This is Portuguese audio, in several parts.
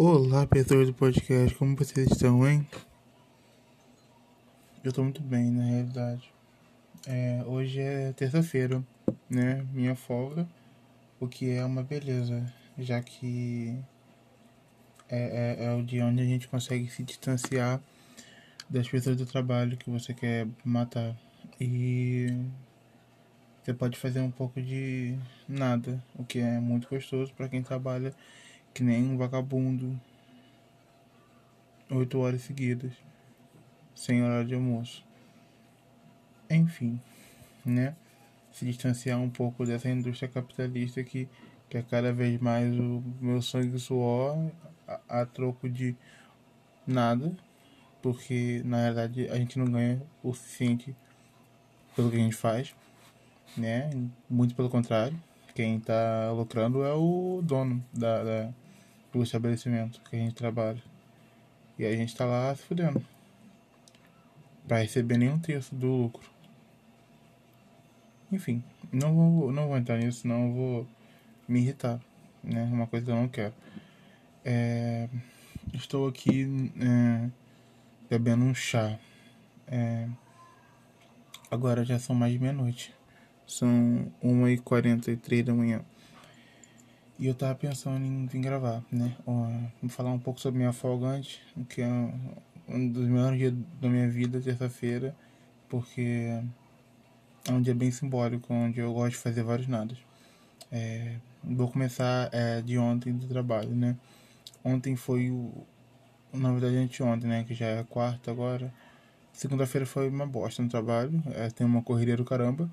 Olá, pessoas do podcast, como vocês estão, hein? Eu tô muito bem, na realidade. É, hoje é terça-feira, né? Minha folga, o que é uma beleza, já que é, é, é o dia onde a gente consegue se distanciar das pessoas do trabalho que você quer matar. E você pode fazer um pouco de nada, o que é muito gostoso para quem trabalha que nem um vagabundo oito horas seguidas, sem horário de almoço. Enfim, né? Se distanciar um pouco dessa indústria capitalista que quer cada vez mais o meu sangue e suor a, a troco de nada, porque na verdade a gente não ganha o suficiente pelo que a gente faz, né? Muito pelo contrário, quem está lucrando é o dono da, da, do estabelecimento que a gente trabalha. E a gente está lá se fudendo. Pra receber nenhum terço do lucro. Enfim, não vou, não vou entrar nisso, eu vou me irritar. Né? Uma coisa que eu não quero. É, estou aqui é, bebendo um chá. É, agora já são mais de meia-noite. São 1h43 da manhã. E eu tava pensando em vir gravar, né? Vou falar um pouco sobre minha folga antes, que é um dos melhores dias da minha vida, terça-feira, porque é um dia bem simbólico, onde eu gosto de fazer vários nadas. É, vou começar é, de ontem do trabalho, né? Ontem foi o. Na verdade, anteontem, né? Que já é quarta agora. Segunda-feira foi uma bosta no trabalho, é, tem uma correria do caramba.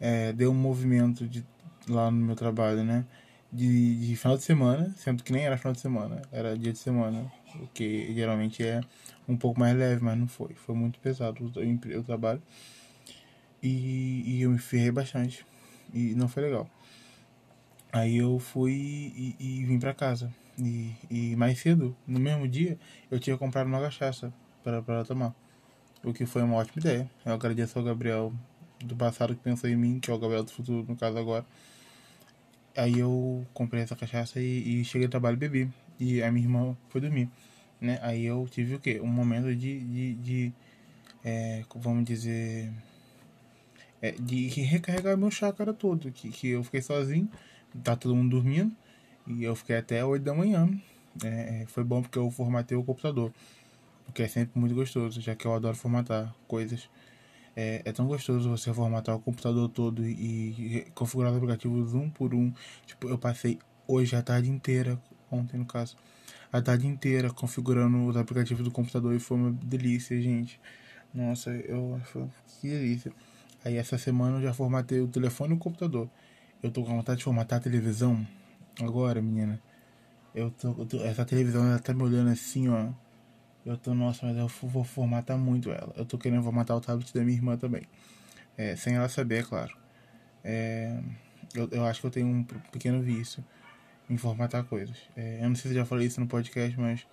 É, deu um movimento de, lá no meu trabalho, né? de, de final de semana, sendo que nem era final de semana, era dia de semana, o que geralmente é um pouco mais leve, mas não foi. Foi muito pesado o, o trabalho. E, e eu me ferrei bastante. E não foi legal. Aí eu fui e, e vim para casa. E, e mais cedo, no mesmo dia, eu tinha comprado uma cachaça para tomar. O que foi uma ótima ideia. Eu agradeço ao Gabriel do passado que pensou em mim, que é o Gabriel do futuro, no caso agora. Aí eu comprei essa cachaça e, e cheguei ao trabalho e bebi. E a minha irmã foi dormir. Né? Aí eu tive o quê? Um momento de. de, de é, vamos dizer. É, de recarregar meu chácara todo. Que, que eu fiquei sozinho, tá todo mundo dormindo. E eu fiquei até 8 da manhã. É, foi bom porque eu formatei o computador. Porque é sempre muito gostoso, já que eu adoro formatar coisas. É, é, tão gostoso você formatar o computador todo e, configurar os aplicativos um por um. Tipo, eu passei hoje a tarde inteira, ontem no caso, a tarde inteira configurando os aplicativos do computador e foi uma delícia, gente. Nossa, eu que delícia. Aí essa semana eu já formatei o telefone e o computador. Eu tô com vontade de formatar a televisão agora, menina. Eu tô, eu tô essa televisão ela tá me olhando assim, ó. Eu tô, nossa, mas eu vou formatar muito ela. Eu tô querendo formatar o tablet da minha irmã também. É, sem ela saber, é claro. É, eu, eu acho que eu tenho um pequeno vício em formatar coisas. É, eu não sei se eu já falei isso no podcast, mas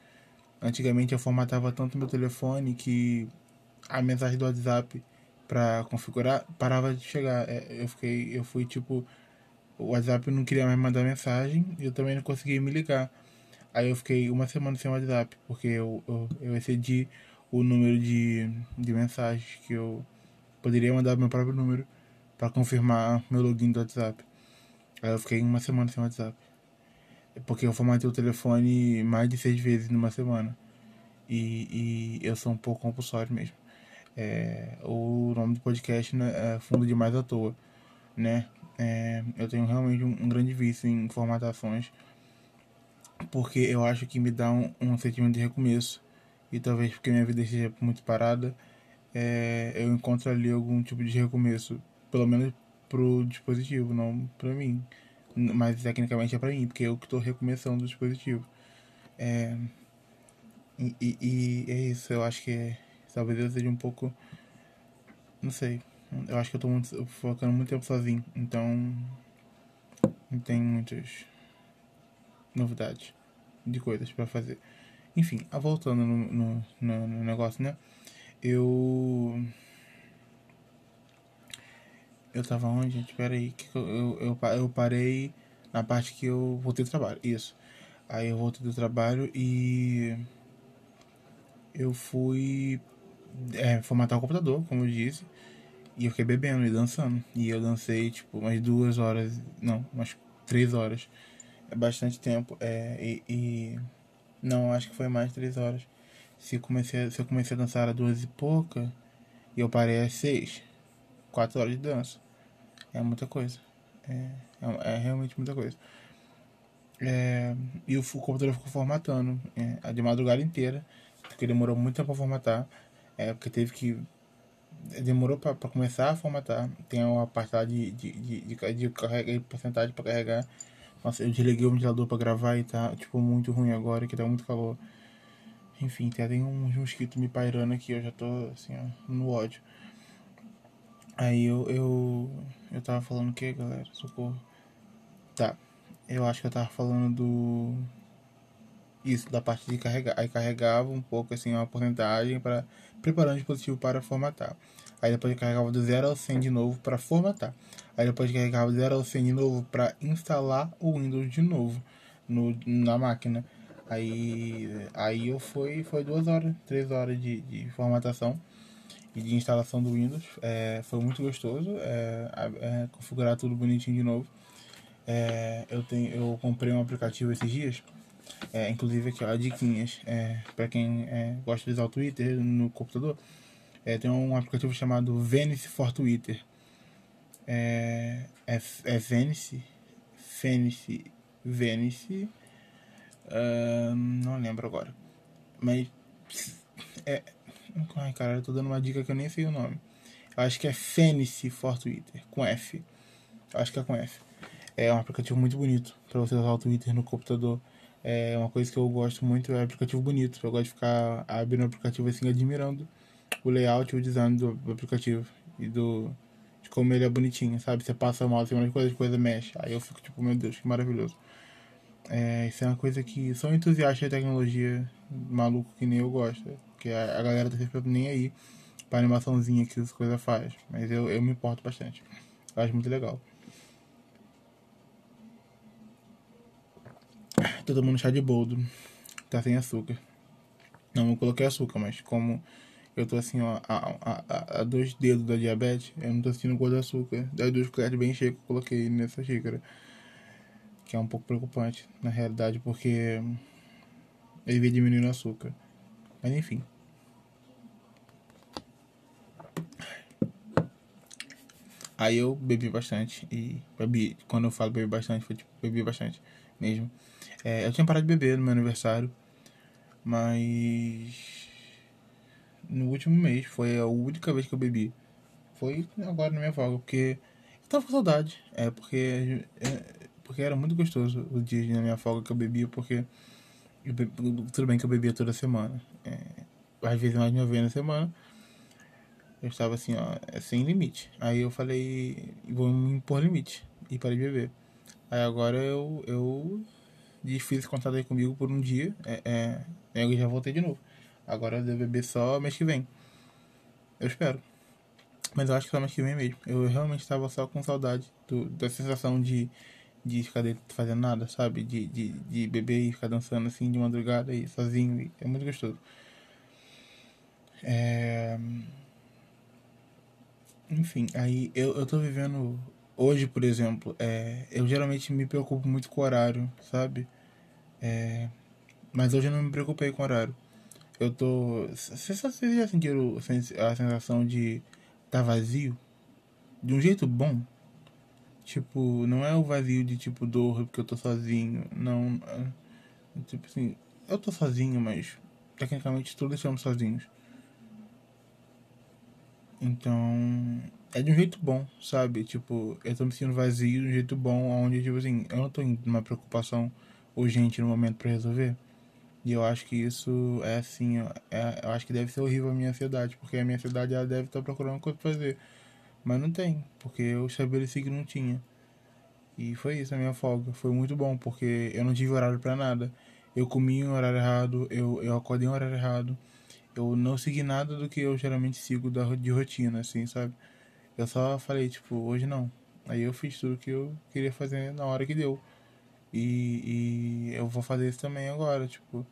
antigamente eu formatava tanto meu telefone que a mensagem do WhatsApp para configurar parava de chegar. É, eu fiquei, eu fui tipo, o WhatsApp não queria mais mandar mensagem e eu também não conseguia me ligar. Aí eu fiquei uma semana sem WhatsApp, porque eu, eu, eu excedi o número de, de mensagens que eu poderia mandar meu próprio número para confirmar meu login do WhatsApp. Aí eu fiquei uma semana sem WhatsApp. Porque eu formatei o telefone mais de seis vezes numa semana. E, e eu sou um pouco compulsório mesmo. É, o nome do podcast né, é Fundo Demais à Toa. Né? É, eu tenho realmente um, um grande vício em formatações porque eu acho que me dá um, um sentimento de recomeço. E talvez porque minha vida esteja muito parada, é, eu encontro ali algum tipo de recomeço, pelo menos pro dispositivo, não para mim, mas tecnicamente é para mim, porque eu que estou recomeçando o dispositivo. É, e, e, e, é isso, eu acho que é, talvez eu seja um pouco, não sei, eu acho que eu muito, focando muito tempo sozinho, então não tem muitos novidades de coisas para fazer. Enfim, voltando no, no, no, no negócio, né? Eu. Eu tava onde, gente? Pera aí. Que eu, eu, eu, eu parei na parte que eu voltei do trabalho. Isso. Aí eu voltei do trabalho e eu fui é, formatar o computador, como eu disse, e eu fiquei bebendo e dançando. E eu dancei tipo umas duas horas, não, umas três horas. É bastante tempo. É, e, e não, acho que foi mais três horas. Se, comecei, se eu comecei a dançar às duas e pouca, e eu parei às seis, quatro horas de dança. É muita coisa. É, é, é realmente muita coisa. É, e o, o, computador ficou formatando é, de madrugada inteira, porque demorou muito tempo para formatar. É, porque teve que. Demorou para começar a formatar. Tem uma parte lá de, de, de, de, de carregar, porcentagem para carregar. Nossa, eu desliguei o ventilador para gravar e tá, tipo, muito ruim agora, que tá muito calor. Enfim, tem uns mosquitos me pairando aqui, eu já tô, assim, ó, no ódio. Aí eu, eu, eu tava falando o que, galera? Socorro. Tá, eu acho que eu tava falando do... Isso, da parte de carregar. Aí carregava um pouco, assim, uma porcentagem para preparando o dispositivo para formatar. Aí depois carregava do 0 ao 100 de novo para formatar. Aí depois carregava do 0 ao 100 de novo para instalar o Windows de novo no, na máquina. Aí, aí eu fui, foi duas horas, três horas de, de formatação e de instalação do Windows. É, foi muito gostoso é, é, configurar tudo bonitinho de novo. É, eu, tenho, eu comprei um aplicativo esses dias, é, inclusive aqui ó, diquinhas, é, para quem gosta de usar o Twitter no computador. É, tem um aplicativo chamado Venice for Twitter. É, é, é Venice, Venice, Venice Uh, não lembro agora. Mas. É. Ai, cara, eu tô dando uma dica que eu nem sei o nome. Eu acho que é Fenice for Twitter, com F. Eu acho que é com F. É um aplicativo muito bonito para você usar o Twitter no computador. É uma coisa que eu gosto muito, é aplicativo bonito. Eu gosto de ficar abrindo o aplicativo assim, admirando o layout e o design do aplicativo. E do. de como ele é bonitinho, sabe? Você passa mal, assim, umas coisas, coisa mexe. Aí eu fico tipo, meu Deus, que maravilhoso. É, isso é uma coisa que só entusiasta de tecnologia maluco que nem eu gosto. Que a, a galera tá sempre nem aí pra animaçãozinha que as coisas faz. Mas eu, eu me importo bastante. Eu acho muito legal. Tô tomando chá de boldo. Tá sem açúcar. Não, eu coloquei açúcar, mas como eu tô assim, ó, a, a, a, dois dedos da diabetes, eu não tô sentindo gosto de açúcar. Das duas colheres bem cheias que eu coloquei nessa xícara que é um pouco preocupante na realidade, porque ele vem diminuindo o açúcar. Mas enfim. Aí eu bebi bastante e bebi, quando eu falo bebi bastante, foi tipo, bebi bastante mesmo. É, eu tinha parado de beber no meu aniversário, mas no último mês foi a única vez que eu bebi. Foi agora na minha folga, porque eu tava com saudade. É, porque é, porque era muito gostoso o dia na minha folga que eu bebia, porque eu tudo bem que eu bebia toda semana. É, às vezes mais de uma vez na semana. Eu estava assim, ó, é sem limite. Aí eu falei, vou me impor limite. E parei de beber. Aí agora eu, eu fiz esse contato aí comigo por um dia. É, é, eu já voltei de novo. Agora eu devo beber só mês que vem. Eu espero. Mas eu acho que só mês que vem mesmo. Eu realmente estava só com saudade do, da sensação de de ficar dentro fazendo nada, sabe? De, de, de beber e ficar dançando assim de madrugada e sozinho. E é muito gostoso. É... Enfim, aí eu, eu tô vivendo. Hoje, por exemplo, é, eu geralmente me preocupo muito com o horário, sabe? É, mas hoje eu não me preocupei com o horário. Eu tô. Vocês já sentiram a sensação de tá vazio? De um jeito bom, Tipo, não é o vazio de tipo dor porque eu tô sozinho. Não. É, tipo assim, eu tô sozinho, mas tecnicamente todos estamos sozinhos. Então, é de um jeito bom, sabe? Tipo, eu tô me sentindo vazio de um jeito bom, onde, tipo assim, eu não tô em uma preocupação urgente no momento para resolver. E eu acho que isso é assim, é, eu acho que deve ser horrível a minha ansiedade, porque a minha ansiedade ela deve estar procurando coisa pra fazer. Mas não tem, porque eu estabeleci que não tinha. E foi isso a minha folga. Foi muito bom, porque eu não tive horário para nada. Eu comi em horário errado, eu, eu acordei em horário errado. Eu não segui nada do que eu geralmente sigo da, de rotina, assim, sabe? Eu só falei, tipo, hoje não. Aí eu fiz tudo que eu queria fazer na hora que deu. E, e eu vou fazer isso também agora, tipo,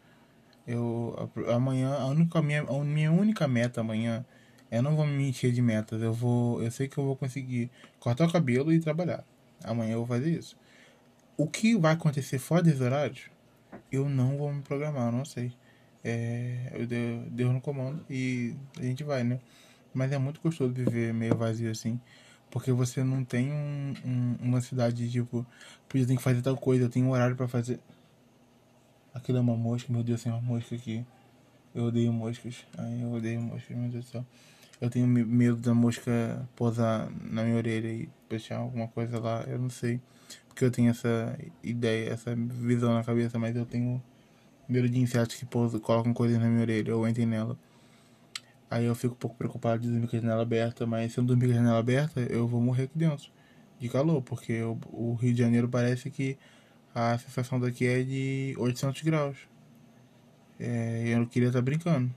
eu amanhã a única minha, a minha única meta amanhã eu não vou me encher de metas, eu vou, eu sei que eu vou conseguir cortar o cabelo e trabalhar. Amanhã eu vou fazer isso. O que vai acontecer fora desse horário, eu não vou me programar, eu não sei. É, eu devo no comando e a gente vai, né? Mas é muito gostoso viver meio vazio assim. Porque você não tem um, um, uma cidade tipo, eu tenho que fazer tal coisa, eu tenho um horário para fazer. Aquilo é uma mosca, meu Deus, tem uma mosca aqui. Eu odeio moscas. Ai, eu odeio moscas, meu Deus do céu. Eu tenho medo da mosca pousar na minha orelha e deixar alguma coisa lá, eu não sei. Porque eu tenho essa ideia, essa visão na cabeça, mas eu tenho medo de insetos que pousam, colocam coisas na minha orelha ou entrem nela. Aí eu fico um pouco preocupado de dormir com a janela aberta, mas se eu dormir com a janela aberta, eu vou morrer aqui dentro de calor, porque o Rio de Janeiro parece que a sensação daqui é de 800 graus. É, eu não queria estar brincando.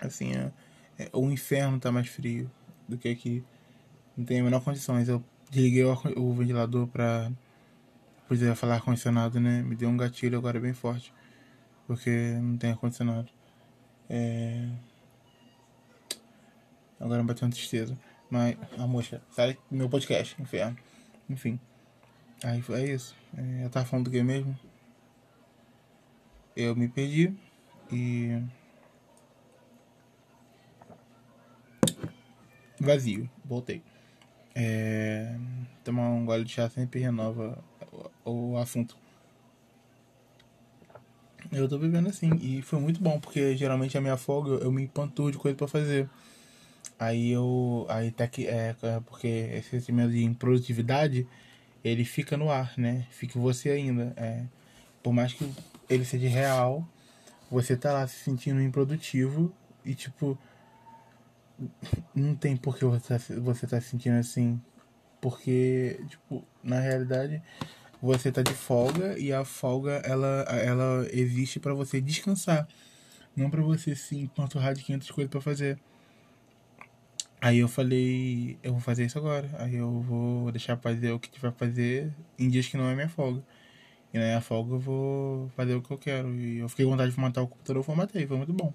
Assim, é, é, o inferno tá mais frio do que aqui. Não tem a menor condições. Eu desliguei o, o ventilador pra. Pois é, falar ar-condicionado, né? Me deu um gatilho agora bem forte. Porque não tem ar-condicionado. É. Agora me bateu uma tristeza. Mas, a moça, sai meu podcast, inferno. Enfim. Aí é isso. É, eu tava falando do que mesmo? Eu me perdi. E. Vazio. Voltei. É, tomar um gole de chá sempre renova o, assunto. Eu tô bebendo assim. E foi muito bom, porque geralmente a minha folga eu me empanturro de coisa para fazer. Aí eu. Aí tá que. É, é, porque esse sentimento de improdutividade ele fica no ar, né? Fica você ainda. É, por mais que ele seja real, você tá lá se sentindo improdutivo e tipo. Não tem por que você tá, você tá se sentindo assim. Porque, tipo, na realidade, você tá de folga e a folga ela, ela existe para você descansar. Não para você se empanturrar de 500 coisas para fazer. Aí eu falei, eu vou fazer isso agora. Aí eu vou deixar fazer o que tiver pra fazer em dias que não é minha folga. E na minha folga eu vou fazer o que eu quero. E eu fiquei com vontade de formatar o computador, eu formatei, foi muito bom.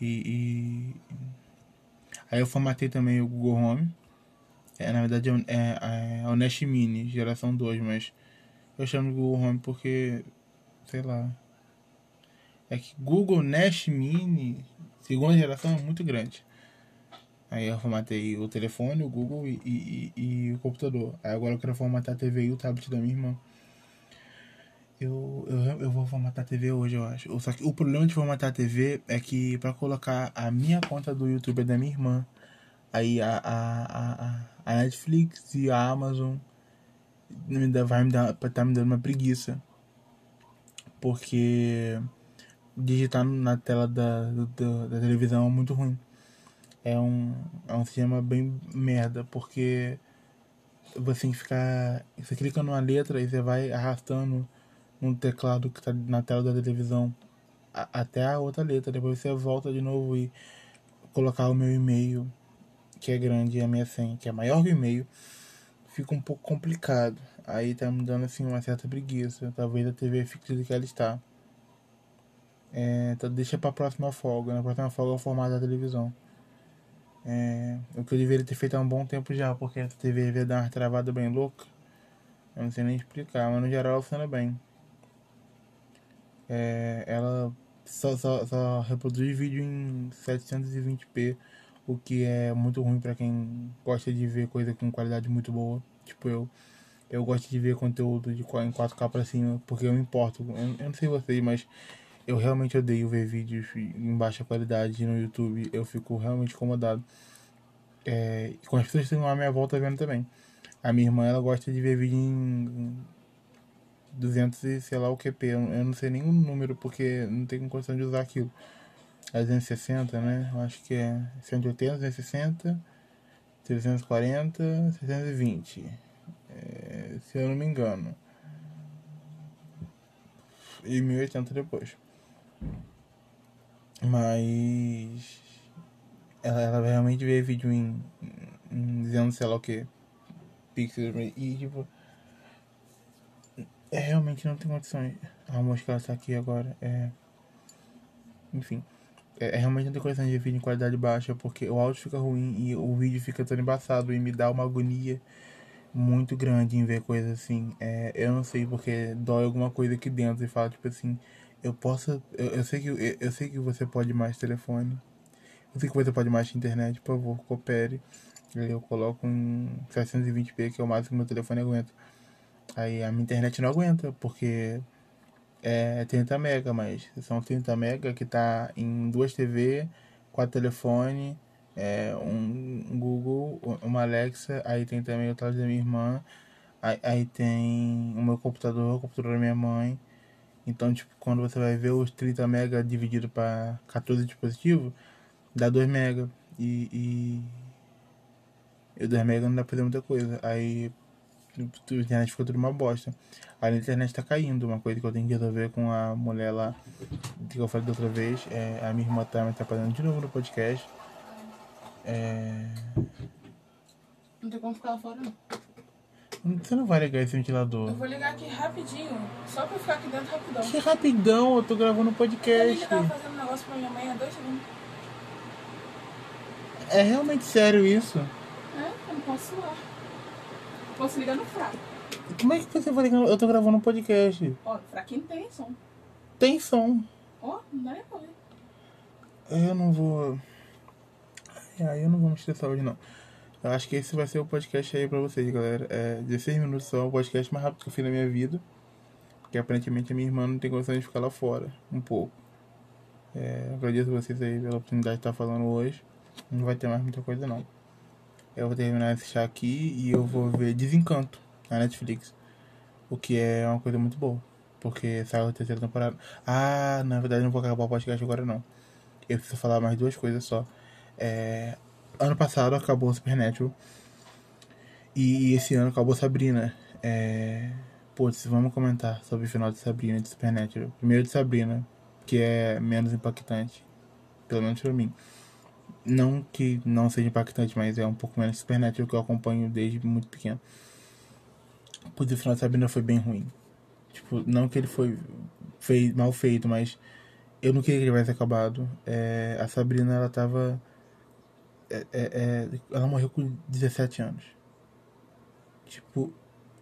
E, e... Aí eu formatei também o Google Home. É, na verdade é, é, é o Nest Mini, geração 2, mas eu chamo de Google Home porque, sei lá. É que Google Nest Mini, segunda geração, é muito grande. Aí eu formatei o telefone, o Google e, e, e, e, o computador. Aí agora eu quero formatar a TV e o tablet da minha irmã. Eu, eu, eu vou formatar a TV hoje, eu acho. Só que o problema de formatar a TV é que pra colocar a minha conta do YouTube da minha irmã. Aí a, a, a, a Netflix e a Amazon me dá, vai me dar, tá me dando uma preguiça. Porque digitar na tela da, da, da televisão é muito ruim é um, é um sistema bem merda, porque você tem que ficar. Você clica numa letra e você vai arrastando no teclado que está na tela da televisão a, até a outra letra. Depois você volta de novo e colocar o meu e-mail, que é grande, e a minha senha, que é maior que o e-mail, fica um pouco complicado. Aí tá me dando assim uma certa preguiça. Talvez a TV fique do que ela está. É, então deixa pra próxima folga. Na próxima folga é o formato da televisão. É, o que eu deveria ter feito há um bom tempo já, porque a TV devia dar uma travada bem louca. Eu não sei nem explicar, mas no geral ela funciona bem. É, ela só, só, só reproduz vídeo em 720p, o que é muito ruim para quem gosta de ver coisa com qualidade muito boa, tipo eu. Eu gosto de ver conteúdo de, em 4K pra cima, porque eu me importo. Eu, eu não sei vocês, mas eu realmente odeio ver vídeos em baixa qualidade no YouTube. Eu fico realmente incomodado. É, com as pessoas que estão à minha volta vendo também. A minha irmã, ela gosta de ver vídeo em 200 e sei lá o QP. Eu, eu não sei nenhum número porque não tenho condição de usar aquilo. É 260, né? Eu acho que é 180, 260, 340, 620. É, se eu não me engano. E 1080 depois. Mas ela, ela realmente vê vídeo em, em dizendo sei lá o que e tipo É, realmente não tem condições. A mosca ela tá aqui agora. É. Enfim. É, é realmente não tem condições de vídeo em qualidade baixa, porque o áudio fica ruim e o vídeo fica todo embaçado e me dá uma agonia muito grande em ver coisas assim. É, eu não sei porque dói alguma coisa aqui dentro e fala, tipo assim, eu posso. Eu, eu sei que eu, eu, sei que você pode mais telefone. Eu sei que você pode mais internet, por favor, coopere. Eu coloco um 720p, que é o máximo que meu telefone aguenta. Aí a minha internet não aguenta, porque é 30 mega, mas são 30 mega que tá em duas TV, quatro telefone, é, um, Google, uma Alexa, aí tem também o tela da minha irmã, aí, aí tem o meu computador, o computador da minha mãe. Então, tipo, quando você vai ver os 30 mega dividido para 14 dispositivos, dá 2 mega. E, e, e 2 mega não dá pra fazer muita coisa. Aí a internet ficou tudo uma bosta. Aí a internet tá caindo, uma coisa que eu tenho que resolver com a mulher lá, que eu falei da outra vez. É, a minha irmã tá me atrapalhando de novo no podcast. É... Não tem como ficar lá fora, não. Você não vai ligar esse ventilador. Eu vou ligar aqui rapidinho, só pra ficar aqui dentro rapidão. Que rapidão, eu tô gravando um podcast. Eu tava fazendo um negócio pra minha mãe há dois segundos. É realmente sério isso? É, eu não posso lá. Posso ligar no fraco. Como é que você vai ligar? Eu tô gravando um podcast. Ó, fraquinho tem som. Tem som. Ó, não dá nem pra ver. Eu não vou. Aí eu não vou me estressar hoje não. Eu acho que esse vai ser o podcast aí pra vocês, galera. É 16 minutos só, o podcast mais rápido que eu fiz na minha vida. Porque aparentemente a minha irmã não tem condição de ficar lá fora. Um pouco. É, agradeço vocês aí pela oportunidade de estar falando hoje. Não vai ter mais muita coisa não. Eu vou terminar esse chá aqui e eu vou ver Desencanto na Netflix. O que é uma coisa muito boa. Porque saiu a terceira temporada. Ah, na verdade não vou acabar o podcast agora não. Eu preciso falar mais duas coisas só. É, ano passado acabou Supernatural. E esse ano acabou Sabrina. É, putz, vamos comentar sobre o final de Sabrina e de Supernatural. Primeiro de Sabrina, que é menos impactante. Pelo menos pra mim. Não que não seja impactante, mas é um pouco menos Supernatural que eu acompanho desde muito pequeno. Putz, o final de Sabrina foi bem ruim. Tipo, não que ele foi feito, mal feito, mas eu não queria que ele tivesse acabado. É, a Sabrina, ela tava é, é, é, ela morreu com 17 anos. Tipo,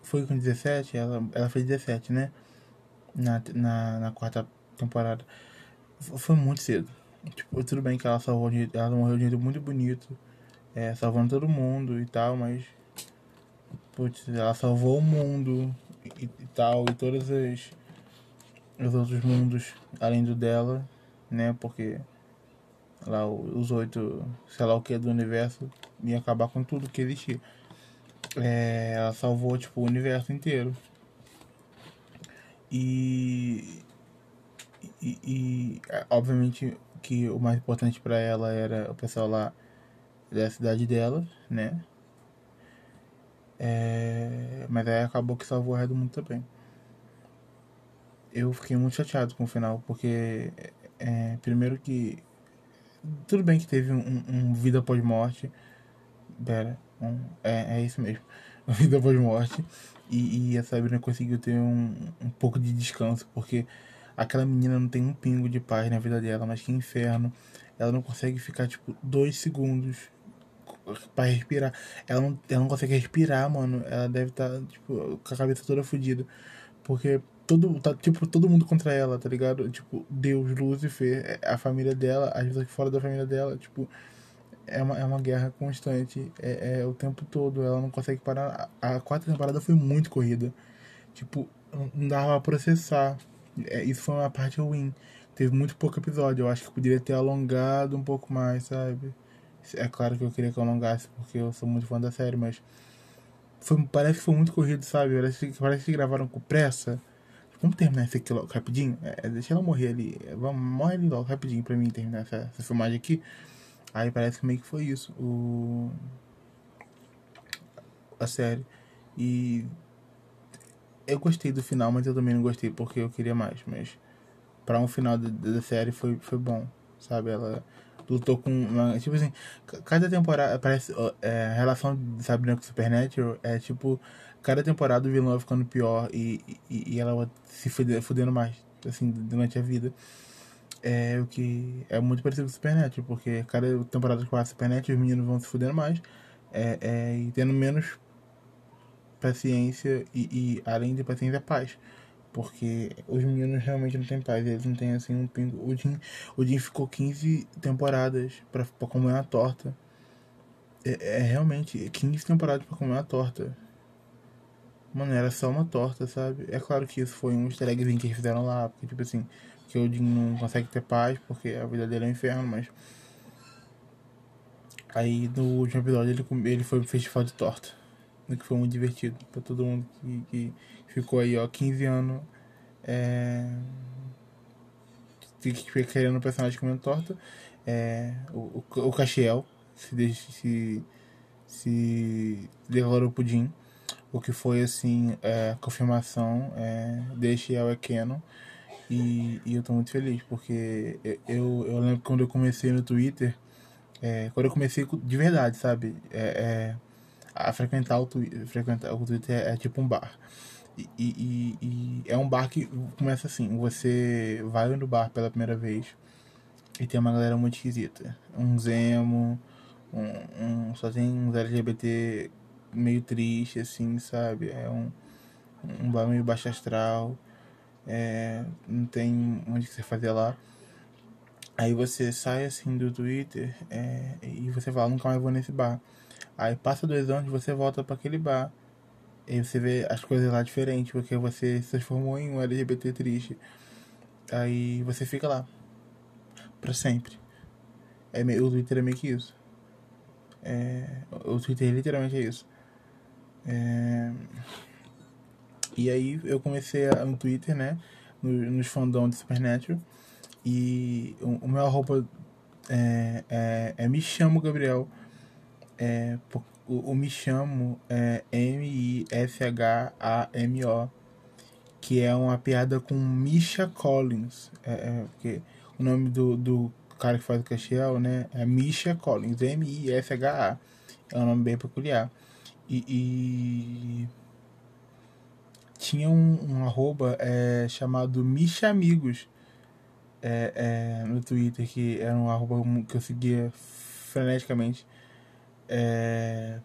foi com 17, ela, ela fez 17, né? Na, na, na quarta temporada. Foi muito cedo. Tipo, tudo bem que ela salvou ela morreu de um jeito muito bonito. É, salvando todo mundo e tal, mas. Putz, ela salvou o mundo e, e tal, e todos os, os outros mundos além do dela, né? Porque lá os oito, sei lá o que do universo, ia acabar com tudo que existia. É, ela salvou tipo o universo inteiro. E, e, e é, obviamente que o mais importante para ela era o pessoal lá da cidade dela, né? É, mas aí acabou que salvou o resto do mundo também. Eu fiquei muito chateado com o final, porque é, primeiro que tudo bem que teve um, um vida pós-morte. Pera, um, é, é isso mesmo. Vida pós-morte. E, e a Sabrina conseguiu ter um, um pouco de descanso, porque aquela menina não tem um pingo de paz na vida dela, mas que inferno. Ela não consegue ficar, tipo, dois segundos para respirar. Ela não, ela não consegue respirar, mano. Ela deve estar, tá, tipo, com a cabeça toda fodida. Porque todo, tá, tipo, todo mundo contra ela, tá ligado? Tipo, Deus, Lúcifer, é, a família dela, as pessoas fora da família dela, tipo, é uma, é uma guerra constante, é, é o tempo todo, ela não consegue parar. A, a quarta temporada foi muito corrida. Tipo, não dava pra processar. É, isso foi uma parte ruim. Teve muito pouco episódio. Eu acho que poderia ter alongado um pouco mais, sabe? É claro que eu queria que alongasse, porque eu sou muito fã da série, mas. Foi, parece que foi muito corrido, sabe? Parece, parece que gravaram com pressa. Vamos terminar isso aqui logo rapidinho? É, deixa ela morrer ali. Vamos, morre ali logo rapidinho pra mim terminar essa, essa filmagem aqui. Aí parece que meio que foi isso. O... A série. E. Eu gostei do final, mas eu também não gostei porque eu queria mais. Mas para um final da série foi, foi bom. Sabe? Ela lutou com uma, tipo assim, cada temporada parece é, a relação de Sabrina com Supernatural é tipo cada temporada o vilão vai ficando pior e, e, e ela vai se fudendo mais, assim, durante a vida. É o que é muito parecido com o Supernatural, porque cada temporada que passa Supernatural os meninos vão se fudendo mais é, é, e tendo menos paciência e, e além de paciência, paz. Porque os meninos realmente não têm paz, eles não têm assim um pingo. O Jim, o Jim ficou 15 temporadas pra, pra comer uma torta. É, é realmente 15 temporadas pra comer uma torta. Mano, era só uma torta, sabe? É claro que isso foi um easter eggzinho que eles fizeram lá, porque tipo assim, que o Jim não consegue ter paz porque a vida dele é um inferno, mas. Aí no último episódio ele, ele foi pro festival de torta. Que foi muito divertido pra todo mundo que, que ficou aí, ó, 15 anos. É. Querendo o personagem comendo torta. É, o, o, o Caxiel se, se, se declarou pudim. O que foi assim, é, confirmação. É, El é Canon. E, e eu tô muito feliz, porque eu, eu lembro quando eu comecei no Twitter, é, quando eu comecei de verdade, sabe? É, é, a frequentar o Twitter, frequentar o Twitter é, é tipo um bar. E, e, e, é um bar que começa assim, você vai no bar pela primeira vez e tem uma galera muito esquisita. Um Zemo, um, um, só tem uns LGBT meio triste, assim, sabe? É um, um bar meio baixo astral é, não tem onde você fazer lá. Aí você sai assim do Twitter é, e você fala, nunca mais vou nesse bar. Aí passa dois anos você volta para aquele bar. E você vê as coisas lá diferentes, porque você se transformou em um LGBT triste. Aí você fica lá. para sempre. É meio, o Twitter é meio que isso. É, o Twitter literalmente é isso. É, e aí eu comecei a, no Twitter, né? No, nos fandom de Supernatural. E o, o meu arroba é, é, é, Me Chamo Gabriel. É, o, o Me Chamo é M-I-S-H-A-M-O. Que é uma piada com Misha Collins. É, é, porque o nome do, do cara que faz o Castiel, né? É Misha Collins. M-I-S-H-A. É um nome bem peculiar. E, e tinha um, um arroba é, chamado Misha Amigos é, é, no Twitter, que era um arroba que eu seguia freneticamente. É,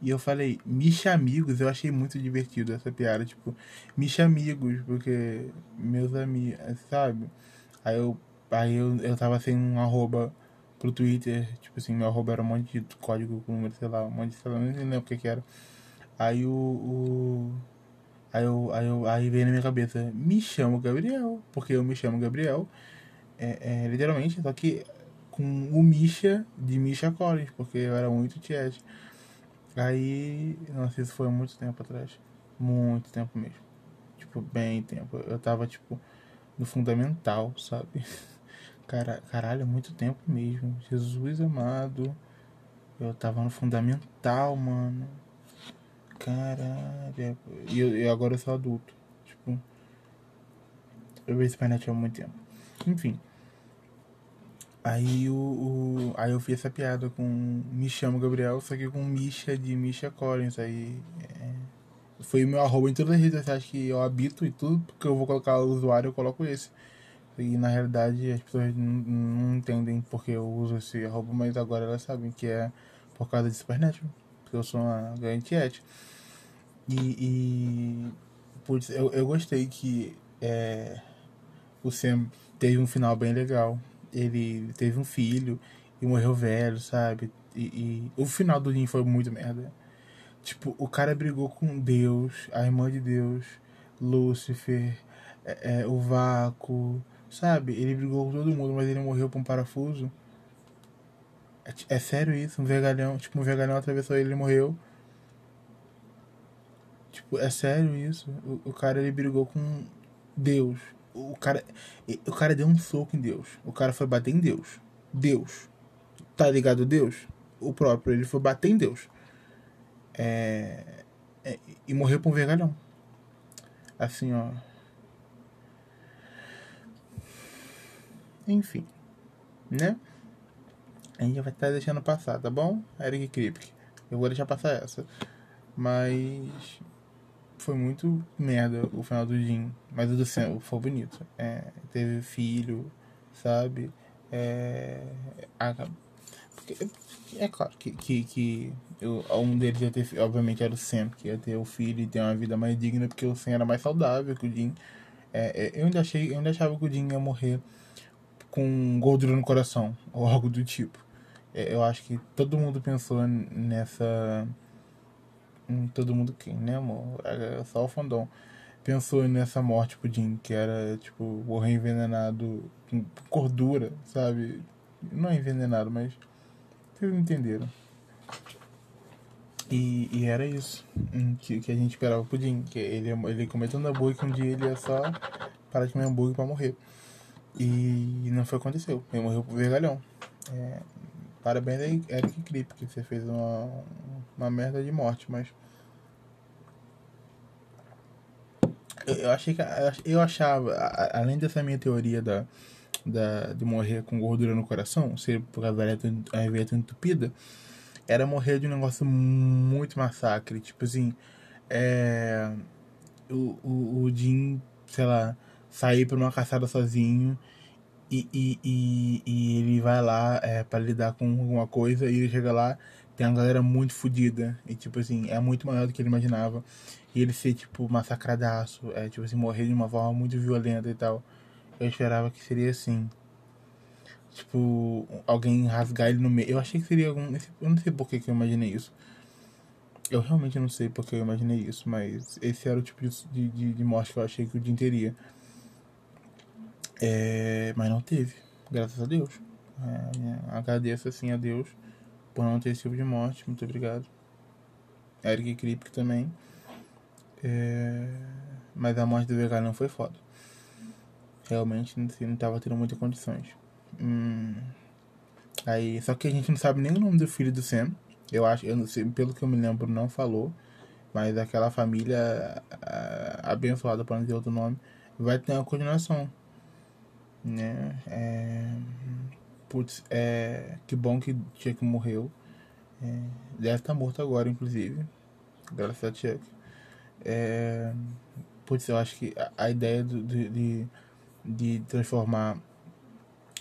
e eu falei, Misha Amigos, eu achei muito divertido essa piada, tipo, Misha Amigos, porque meus amigos, sabe? Aí eu, aí eu, eu tava sem um arroba pro Twitter, tipo assim, meu arroba era um monte de código com número, sei lá, um monte de, sei lá, não lembro o que que era. Aí o, o Aí, eu, aí, eu, aí veio na minha cabeça, me chamo Gabriel, porque eu me chamo Gabriel, é, é, literalmente, só que com o Misha de Misha Collins, porque eu era muito tiete. Aí, nossa, isso foi muito tempo atrás. Muito tempo mesmo. Tipo, bem tempo. Eu tava, tipo, no fundamental, sabe? Cara, caralho, muito tempo mesmo. Jesus amado. Eu tava no fundamental, mano. Caralho. E agora eu sou adulto. Tipo. Eu vejo Spinnet há muito tempo. Enfim. Aí o, o, Aí eu fiz essa piada com Me chamo Gabriel, só que com Misha de Misha Collins. Aí. É, foi o meu arroba em todas as redes sociais que eu habito e tudo, porque eu vou colocar o usuário, eu coloco esse. E na realidade as pessoas não, entendem porque eu uso esse arroba, mas agora elas sabem que é por causa de Supernatural. Porque eu sou uma grande ética. E, e putz, eu, eu gostei que é, o Sam teve um final bem legal. Ele teve um filho e morreu velho, sabe? E, e o final do Lin foi muito merda. Tipo, o cara brigou com Deus, a irmã de Deus, Lúcifer, é, é, o Vácuo, sabe? Ele brigou com todo mundo, mas ele morreu por um parafuso. É, é sério isso? Um vergalhão, tipo, um vergalhão atravessou ele e morreu. Tipo, é sério isso. O, o cara ele brigou com Deus. O cara, o cara deu um soco em Deus. O cara foi bater em Deus. Deus. Tá ligado Deus? O próprio, ele foi bater em Deus. É, é, e morreu por um vergalhão. Assim, ó. Enfim. Né? A gente vai estar deixando passar, tá bom? Eric Kripke. Eu vou deixar passar essa. Mas foi muito merda o final do Jim. Mas o do Sam foi bonito. É, teve filho, sabe? É, a, porque, é claro que, que, que eu, um deles ia ter, obviamente era o Sam, que ia ter o filho e ter uma vida mais digna, porque o Sam era mais saudável que o Jim. É, é, eu, ainda achei, eu ainda achava que o Jim ia morrer com gordura no coração, ou algo do tipo. É, eu acho que todo mundo pensou nessa. Todo mundo quem, né, amor? Só o fandom. Pensou nessa morte pro Jim, que era, tipo, morrer envenenado com gordura, sabe? Não é envenenado, mas. Vocês entenderam. E, e era isso hum, que, que a gente esperava pro Jim. Que ele, ele cometendo hambúrguer que um dia ele ia só parar de comer hambúrguer pra morrer. E não foi o que aconteceu. Ele morreu por vergalhão. É, parabéns aí, Eric Krip, que você fez uma, uma merda de morte, mas. Eu, achei que. Eu achava, além dessa minha teoria da, da, de morrer com gordura no coração, ser por causa da veia entupida, era morrer de um negócio muito massacre. Tipo assim, é, o, o, o Jim, sei lá, sair pra uma caçada sozinho e, e, e, e ele vai lá é, para lidar com alguma coisa e ele chega lá, tem uma galera muito fodida e tipo assim, é muito maior do que ele imaginava. E ele ser tipo massacradaço, é tipo assim, morrer de uma forma muito violenta e tal. Eu esperava que seria assim. Tipo, alguém rasgar ele no meio. Eu achei que seria algum. Eu não sei por que, que eu imaginei isso. Eu realmente não sei porque eu imaginei isso, mas esse era o tipo de, de, de morte que eu achei que o Jim teria. É, mas não teve, graças a Deus. É, agradeço assim a Deus por não ter esse tipo de morte. Muito obrigado. Eric Kripke também. É, mas a morte do vegano não foi foda. Realmente assim, não estava tendo muitas condições. Hum, aí, só que a gente não sabe nem o nome do filho do Sam. Eu acho, eu sei, pelo que eu me lembro, não falou. Mas aquela família abençoada, para não dizer outro nome, vai ter uma continuação né? É, putz, é, que bom que Chuck morreu. É, deve estar tá morto agora, inclusive. Graças a Chuck. É, putz, eu acho que a, a ideia do, de, de, transformar.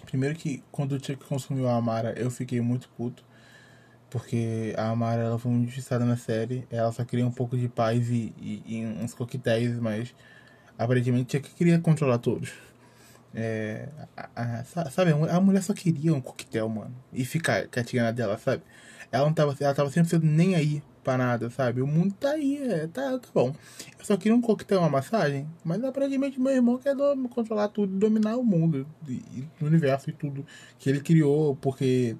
Primeiro que quando o Chuck consumiu a Amara, eu fiquei muito puto. Porque a Amara ela foi muito injustiçada na série. Ela só queria um pouco de paz e, e, e uns coquetéis, mas aparentemente Chuck queria controlar todos. É, a, a, sabe, a mulher só queria um coquetel, mano. E ficar quietinha na dela, sabe? Ela não tava, ela tava sempre nem aí pra nada, sabe? O mundo tá aí, é, tá, tá bom. Eu só queria um coquetel, uma massagem, mas aparentemente meu irmão quer controlar tudo, dominar o mundo, e, o universo e tudo que ele criou, porque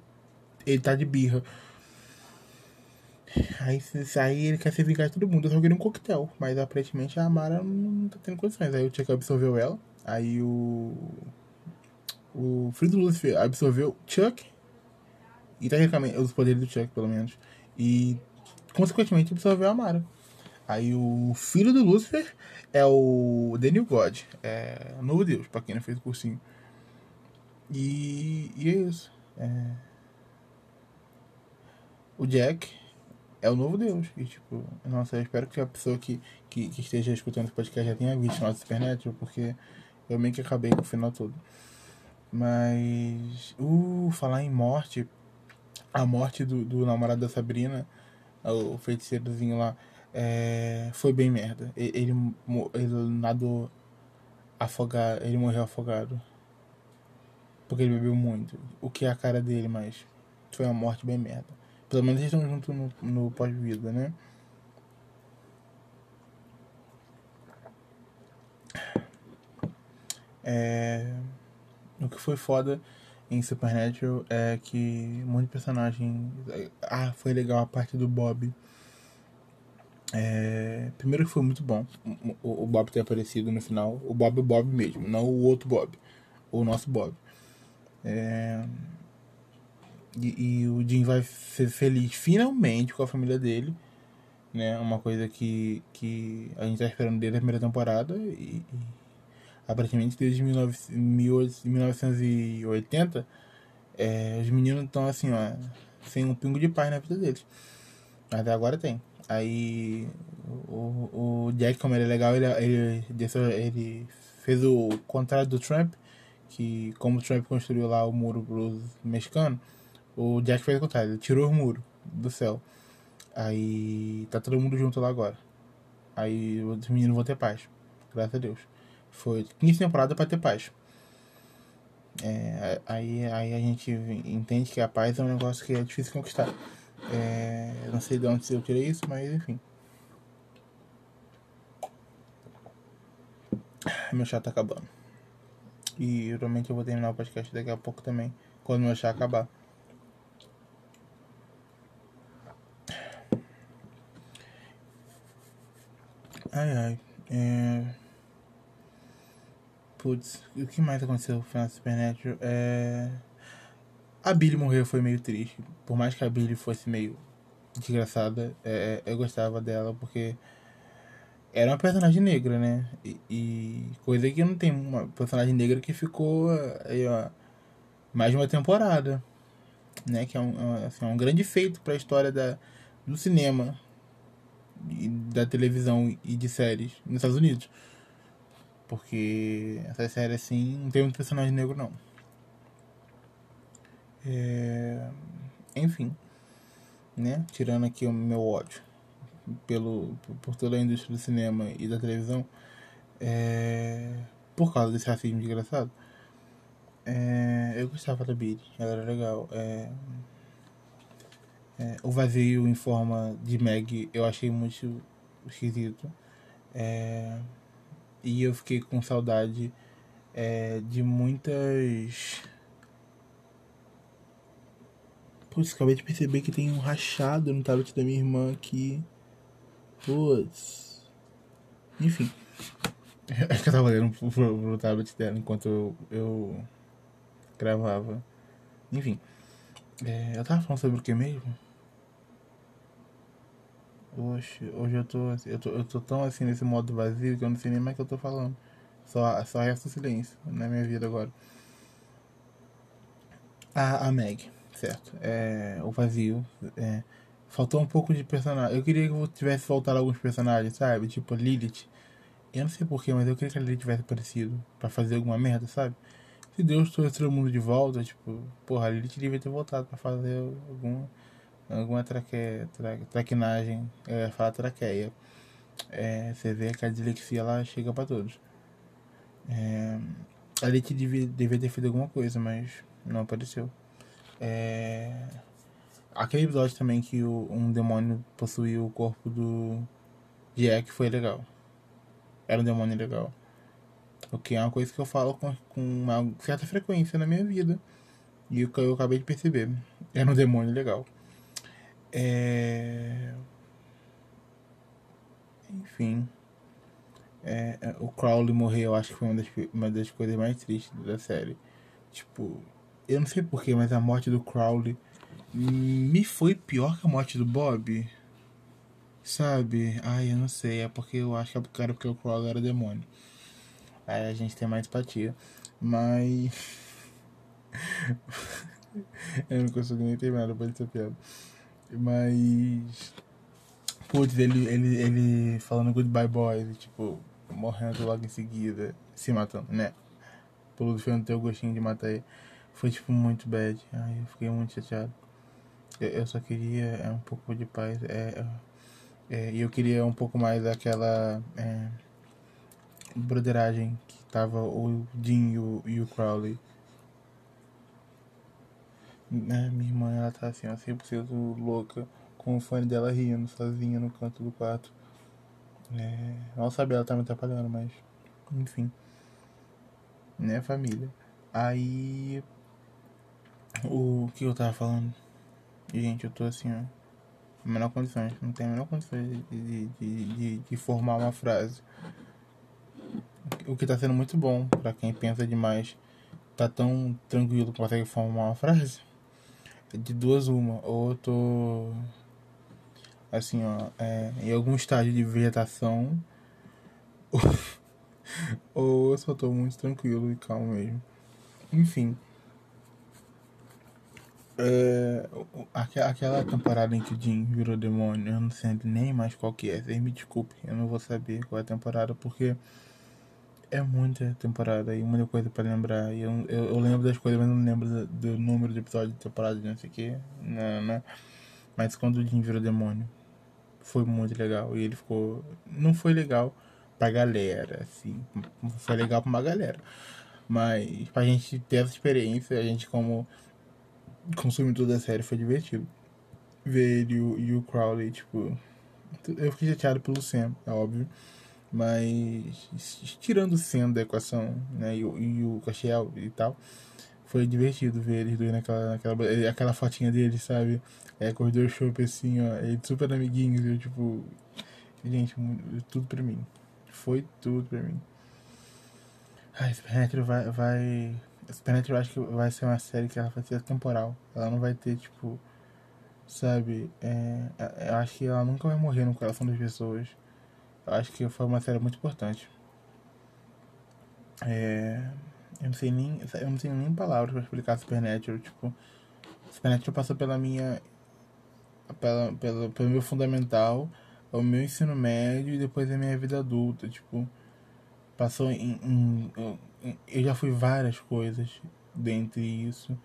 ele tá de birra. Aí, aí ele quer se vingar de todo mundo. Eu só queria um coquetel, mas aparentemente a Amara não tá tendo condições. Aí o Chuck absorveu ela. Aí o. O Lucifer absorveu Chuck. E tecnicamente, os poderes do Chuck, pelo menos. E consequentemente absorveu a Mara. Aí o filho do Lucifer é o Daniel God. É o novo Deus, pra quem não fez o cursinho. E, e é isso. É... O Jack é o novo Deus. E tipo, nossa, eu espero que a pessoa que, que, que esteja escutando esse podcast já tenha visto nosso Supernatural, porque eu meio que acabei com o final todo. Mas. Uh, falar em morte. A morte do, do namorado da Sabrina, o feiticeirozinho lá, é, foi bem merda. Ele, ele, nadou afogado. Ele morreu afogado. Porque ele bebeu muito. O que é a cara dele, mas foi uma morte bem merda. Pelo menos eles estão juntos no, no pós-vida, né? É... O que foi foda em Supernatural é que um monte de personagem. Ah, foi legal a parte do Bob. É... Primeiro que foi muito bom o, Bob ter aparecido no final. O Bob o Bob mesmo, não o outro Bob. O nosso Bob. É... E, e, o Jim vai ser feliz finalmente com a família dele. Né? Uma coisa que, que a gente tá esperando desde a primeira temporada. E aparentemente desde 19, 1980, é, os meninos estão assim, ó, sem um pingo de paz na vida deles. Mas agora tem. Aí o, o Jack, como ele é legal, ele, ele, ele fez o contrário do Trump, que como o Trump construiu lá o muro pros mexicanos, o Jack fez o contrário, ele tirou o muro do céu. Aí tá todo mundo junto lá agora. Aí os meninos vão ter paz. Graças a Deus. Foi 15 temporadas pra ter paz. É, aí, aí a gente entende que a paz é um negócio que é difícil conquistar. É, não sei de onde eu tirei isso, mas enfim. Meu chá tá acabando. E realmente eu vou terminar o podcast daqui a pouco também, quando meu chá acabar. Ai ai. É... Putz, o que mais aconteceu no final do Supernatural? É... A Billy morreu foi meio triste. Por mais que a Billy fosse meio desgraçada, é, eu gostava dela porque era uma personagem negra, né? E, e, coisa que não tem uma personagem negra que ficou aí, ó, mais de uma temporada, né? Que é um, é, assim, é um grande feito para a história da, do cinema, e da televisão e de séries nos Estados Unidos. Porque essa série assim não tem muito personagem negro não. É... Enfim, né? Tirando aqui o meu ódio pelo, por toda a indústria do cinema e da televisão, é, por causa desse racismo desgraçado, é, eu gostava da Billy, ela era legal. É, é, o vazio em forma de Meg eu achei muito esquisito. É, e eu fiquei com saudade é, de muitas. Putz, acabei de perceber que tem um rachado no tablet da minha irmã aqui. Putz. Enfim. Acho que eu tava olhando pro, pro, pro tablet dela enquanto eu, eu gravava. Enfim. É, eu tava falando sobre o que mesmo? Oxe, hoje eu tô, eu tô, eu tô tão assim nesse modo vazio que eu não sei nem mais o que eu tô falando. Só, só resta o silêncio na minha vida agora. A, a Meg, certo. É, o vazio. É, faltou um pouco de personagem. Eu queria que eu tivesse voltado alguns personagens, sabe? Tipo Lilith. Eu não sei porquê, mas eu queria que a Lilith tivesse aparecido pra fazer alguma merda, sabe? Se Deus trouxe todo mundo de volta, tipo, porra, a Lilith devia ter voltado pra fazer algum, alguma traque, tra, traquinagem. Ia falar traqueia. É, você vê que a dislexia lá chega pra todos. É, a Lilith devia, devia ter feito alguma coisa, mas não apareceu. É, aquele episódio também que o, um demônio possuiu o corpo do Jack foi legal. Era um demônio legal. O que é uma coisa que eu falo com, com uma certa frequência na minha vida. E o que eu acabei de perceber. Era um demônio legal. É... Enfim. É, é, o Crowley morrer, eu acho que foi uma das, uma das coisas mais tristes da série. Tipo, eu não sei porquê, mas a morte do Crowley me foi pior que a morte do Bob. Sabe? Ai, eu não sei. É porque eu acho que é porque o Crowley era demônio. Aí a gente tem mais empatia. Mas. eu não consigo nem terminar depois dessa piada. Mas. Putz, ele, ele, ele falando goodbye boys, tipo, morrendo logo em seguida, se matando, né? Pelo filme ter o gostinho de matar ele. Foi tipo muito bad. Ai, eu fiquei muito chateado. Eu, eu só queria é, um pouco de paz. É, é, e eu queria um pouco mais daquela. É, broderagem que tava o Dean e o, e o Crowley. Né? Minha irmã, ela tá assim, ó, 100% louca, com o fone dela rindo sozinha no canto do quarto. É, ela sabe, ela tá me atrapalhando, mas. Enfim. Né, família? Aí. O que eu tava falando? Gente, eu tô assim, ó. Menor condições. Não tem a menor condições de, de, de, de formar uma frase o que está sendo muito bom para quem pensa demais. Tá tão tranquilo que consegue formar uma frase. De duas uma. Ou eu tô assim, ó, é, em algum estágio de vegetação. ou eu só tô muito tranquilo e calmo mesmo. Enfim. É, aquela temporada em que o Jim virou demônio, eu não sei nem mais qual que é. Vocês me desculpe, eu não vou saber qual é a temporada, porque é muita temporada e muita coisa pra lembrar. Eu, eu, eu, lembro das coisas, mas não lembro do, do número de episódios de temporada não sei o que. Não, não. Mas quando o Jim virou demônio, foi muito legal. E ele ficou. Não foi legal pra galera, assim. Foi legal pra uma galera. Mas pra gente ter essa experiência, a gente como consumidor da série foi divertido. Ver ele e o Crowley, tipo. Eu fiquei chateado pelo Sam, é óbvio. Mas tirando o Sam da equação, né? E, e o Castiel e tal. Foi divertido ver eles dois naquela, naquela aquela fotinha deles, sabe? É, corredor show assim, ó. Eles super amiguinhos, eu, tipo. Gente, tudo pra mim. Foi tudo pra mim. Ah, Supernatural vai. vai... Eu acho que vai ser uma série que ela vai ser temporal. Ela não vai ter, tipo. Sabe? É, é, eu acho que ela nunca vai morrer no coração das pessoas. Acho que foi uma série muito importante. É, eu não sei nem. Eu não tenho nem palavras para explicar Supernatural. Tipo, Supernatural passou pela minha. Pela, pela, pelo meu fundamental, o meu ensino médio e depois a minha vida adulta. Tipo, passou em, em, em, eu já fui várias coisas dentre isso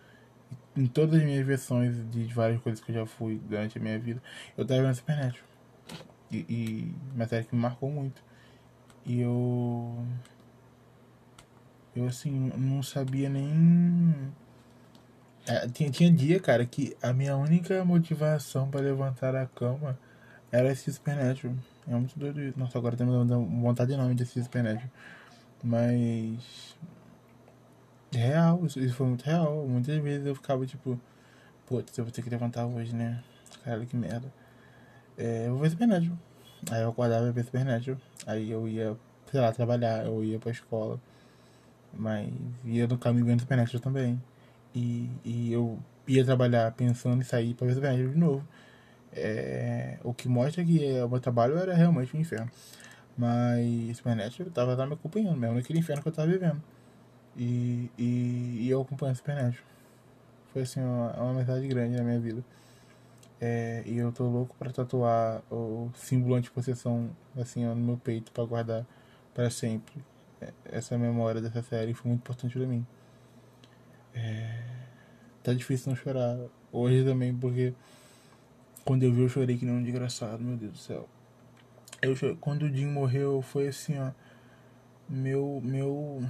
em todas as minhas versões de várias coisas que eu já fui durante a minha vida eu tava vendo Supernatural e, e uma série que me marcou muito e eu eu assim não sabia nem é, tinha, tinha dia cara que a minha única motivação para levantar a cama era assistir Supernatural é muito doido isso. Nossa, agora temos vontade enorme de assistir Supernatural. Mas. Real, isso, isso foi muito real. Muitas vezes eu ficava tipo, putz, eu vou ter que levantar hoje, né? Cara, que merda. É, eu vou ver Supernatural. Aí eu acordava e ver Supernatural. Aí eu ia, sei lá, trabalhar, eu ia pra escola. Mas ia no caminho vendo Supernatural também. E, e eu ia trabalhar pensando em sair pra ver Supernatural de novo. É, o que mostra que o meu trabalho era realmente um inferno. Mas Supernatural tava, tava me acompanhando mesmo naquele inferno que eu tava vivendo. E, e, e eu acompanho Supernatural. Foi assim uma, uma mensagem grande na minha vida. É, e eu tô louco para tatuar o símbolo antipossessão assim no meu peito para guardar para sempre. É, essa memória dessa série foi muito importante para mim. É, tá difícil não chorar hoje também porque quando eu vi, eu chorei que nem um desgraçado, meu Deus do céu. Eu chorei. Quando o Jim morreu, foi assim, ó. Meu. Meu.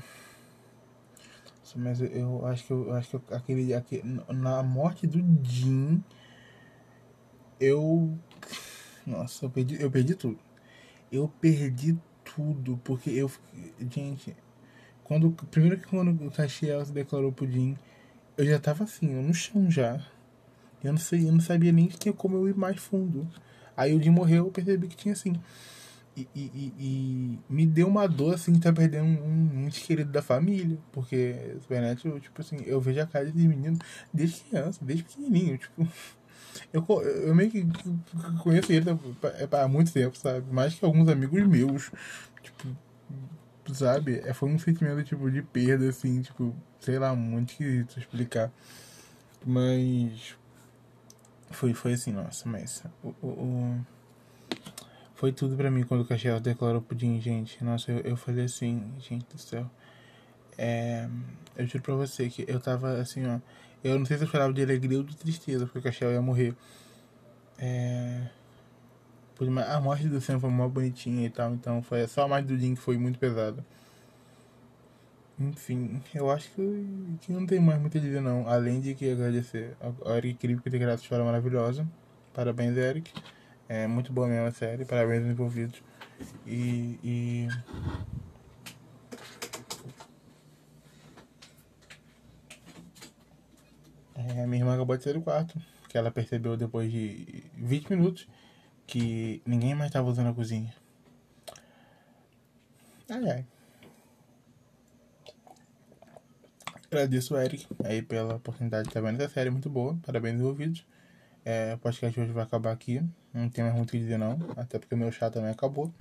Mas eu acho que eu acho que aquele, aquele. Na morte do Jim. Eu. Nossa, eu perdi, eu perdi tudo. Eu perdi tudo. Porque eu. Gente. Quando, primeiro que quando o Caxiel se declarou pro Jim, eu já tava assim, no chão já. Eu não, sei, eu não sabia nem que como eu ir mais fundo. Aí o Jim morreu, eu percebi que tinha assim. E, e, e, e me deu uma dor assim de estar tá perdendo um, um querido da família. Porque Supernatural, tipo assim, eu vejo a cara desse menino desde criança, desde pequenininho. Tipo, eu, eu meio que conheço ele há muito tempo, sabe? Mais que alguns amigos meus. Tipo, sabe? É, foi um sentimento tipo de perda, assim, tipo, sei lá, muito esquisito explicar. Mas foi, foi assim, nossa, mas o, o, o... foi tudo pra mim quando o Caxias declarou pudim, gente. Nossa, eu, eu falei assim, gente do céu. É, eu juro pra você que eu tava assim, ó. Eu não sei se eu chorava de alegria ou de tristeza, porque o Caxias ia morrer. É, a morte do Sam foi mó bonitinha e tal, então foi só a morte do Jim que foi muito pesada. Enfim, eu acho que, que não tem mais muito a dizer não. Além de que agradecer a Eric Kripp por ter criado essa história maravilhosa. Parabéns, Eric. É muito boa mesmo a série. Parabéns aos envolvidos. E. e... É, minha irmã acabou de sair do quarto. Que ela percebeu depois de 20 minutos que ninguém mais estava usando a cozinha. Ai ai. Agradeço o Eric aí pela oportunidade de estar vendo essa série muito boa. Parabéns envolvidos. É, o podcast hoje vai acabar aqui. Não tem mais muito o que dizer não. Até porque o meu chá também acabou.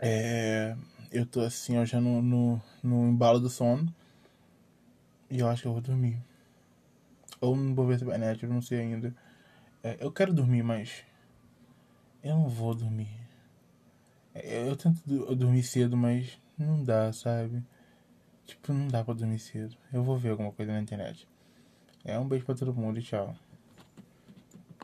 É, eu tô assim, ó, já no, no, no embalo do sono. E eu acho que eu vou dormir. Ou não vou ver se vai net, eu não sei ainda. É, eu quero dormir, mas. Eu não vou dormir. É, eu tento dormir cedo, mas não dá, sabe? Tipo, não dá pra dormir cedo. Eu vou ver alguma coisa na internet. É um beijo pra todo mundo e tchau.